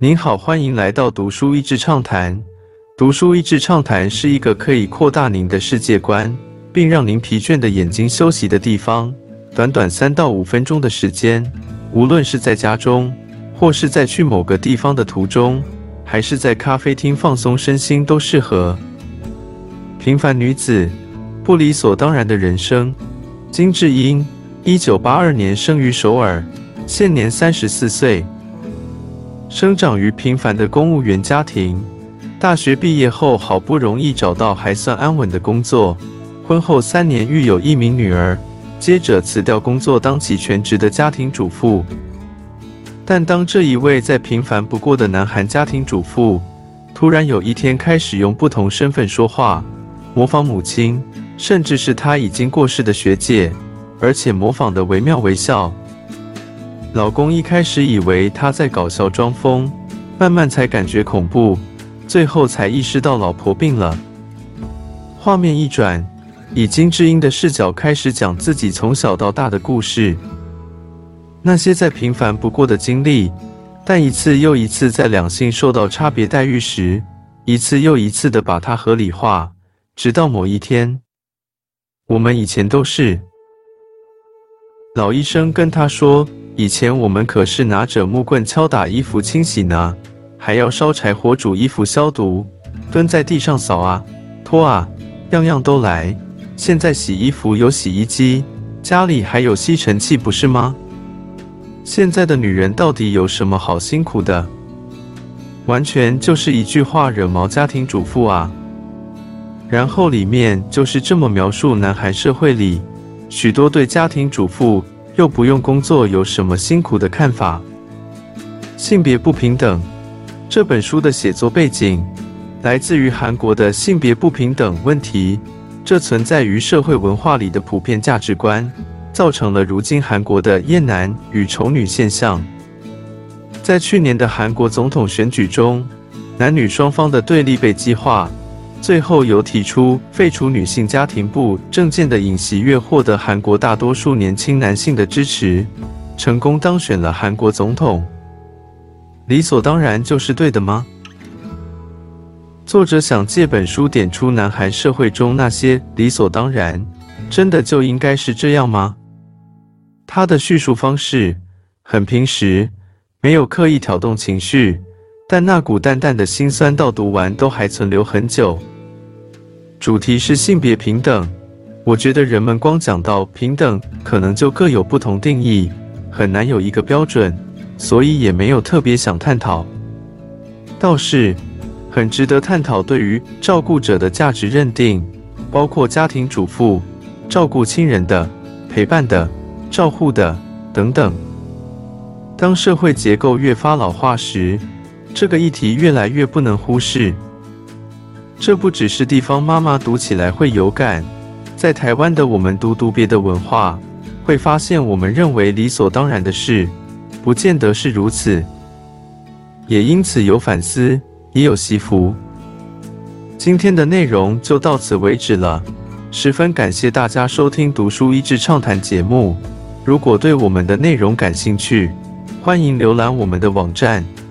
您好，欢迎来到读书益智畅谈。读书益智畅谈是一个可以扩大您的世界观，并让您疲倦的眼睛休息的地方。短短三到五分钟的时间，无论是在家中，或是在去某个地方的途中，还是在咖啡厅放松身心，都适合。平凡女子，不理所当然的人生。金智英，一九八二年生于首尔，现年三十四岁。生长于平凡的公务员家庭，大学毕业后好不容易找到还算安稳的工作，婚后三年育有一名女儿，接着辞掉工作当起全职的家庭主妇。但当这一位再平凡不过的南韩家庭主妇，突然有一天开始用不同身份说话，模仿母亲，甚至是她已经过世的学姐，而且模仿的惟妙惟肖。老公一开始以为她在搞笑装疯，慢慢才感觉恐怖，最后才意识到老婆病了。画面一转，以金智英的视角开始讲自己从小到大的故事，那些再平凡不过的经历，但一次又一次在两性受到差别待遇时，一次又一次的把它合理化，直到某一天，我们以前都是。老医生跟他说。以前我们可是拿着木棍敲打衣服清洗呢，还要烧柴火煮衣服消毒，蹲在地上扫啊、拖啊，样样都来。现在洗衣服有洗衣机，家里还有吸尘器，不是吗？现在的女人到底有什么好辛苦的？完全就是一句话惹毛家庭主妇啊！然后里面就是这么描述男孩社会里许多对家庭主妇。又不用工作有什么辛苦的看法？性别不平等这本书的写作背景来自于韩国的性别不平等问题，这存在于社会文化里的普遍价值观，造成了如今韩国的厌男与丑女现象。在去年的韩国总统选举中，男女双方的对立被激化。最后由提出废除女性家庭部证件的尹锡悦获得韩国大多数年轻男性的支持，成功当选了韩国总统。理所当然就是对的吗？作者想借本书点出南韩社会中那些理所当然，真的就应该是这样吗？他的叙述方式很平实，没有刻意挑动情绪。但那股淡淡的心酸，到读完都还存留很久。主题是性别平等，我觉得人们光讲到平等，可能就各有不同定义，很难有一个标准，所以也没有特别想探讨。倒是很值得探讨对于照顾者的价值认定，包括家庭主妇、照顾亲人的、陪伴的、照护的等等。当社会结构越发老化时，这个议题越来越不能忽视。这不只是地方妈妈读起来会有感，在台湾的我们读读别的文化，会发现我们认为理所当然的事，不见得是如此。也因此有反思，也有惜福。今天的内容就到此为止了，十分感谢大家收听《读书益智畅谈》节目。如果对我们的内容感兴趣，欢迎浏览我们的网站。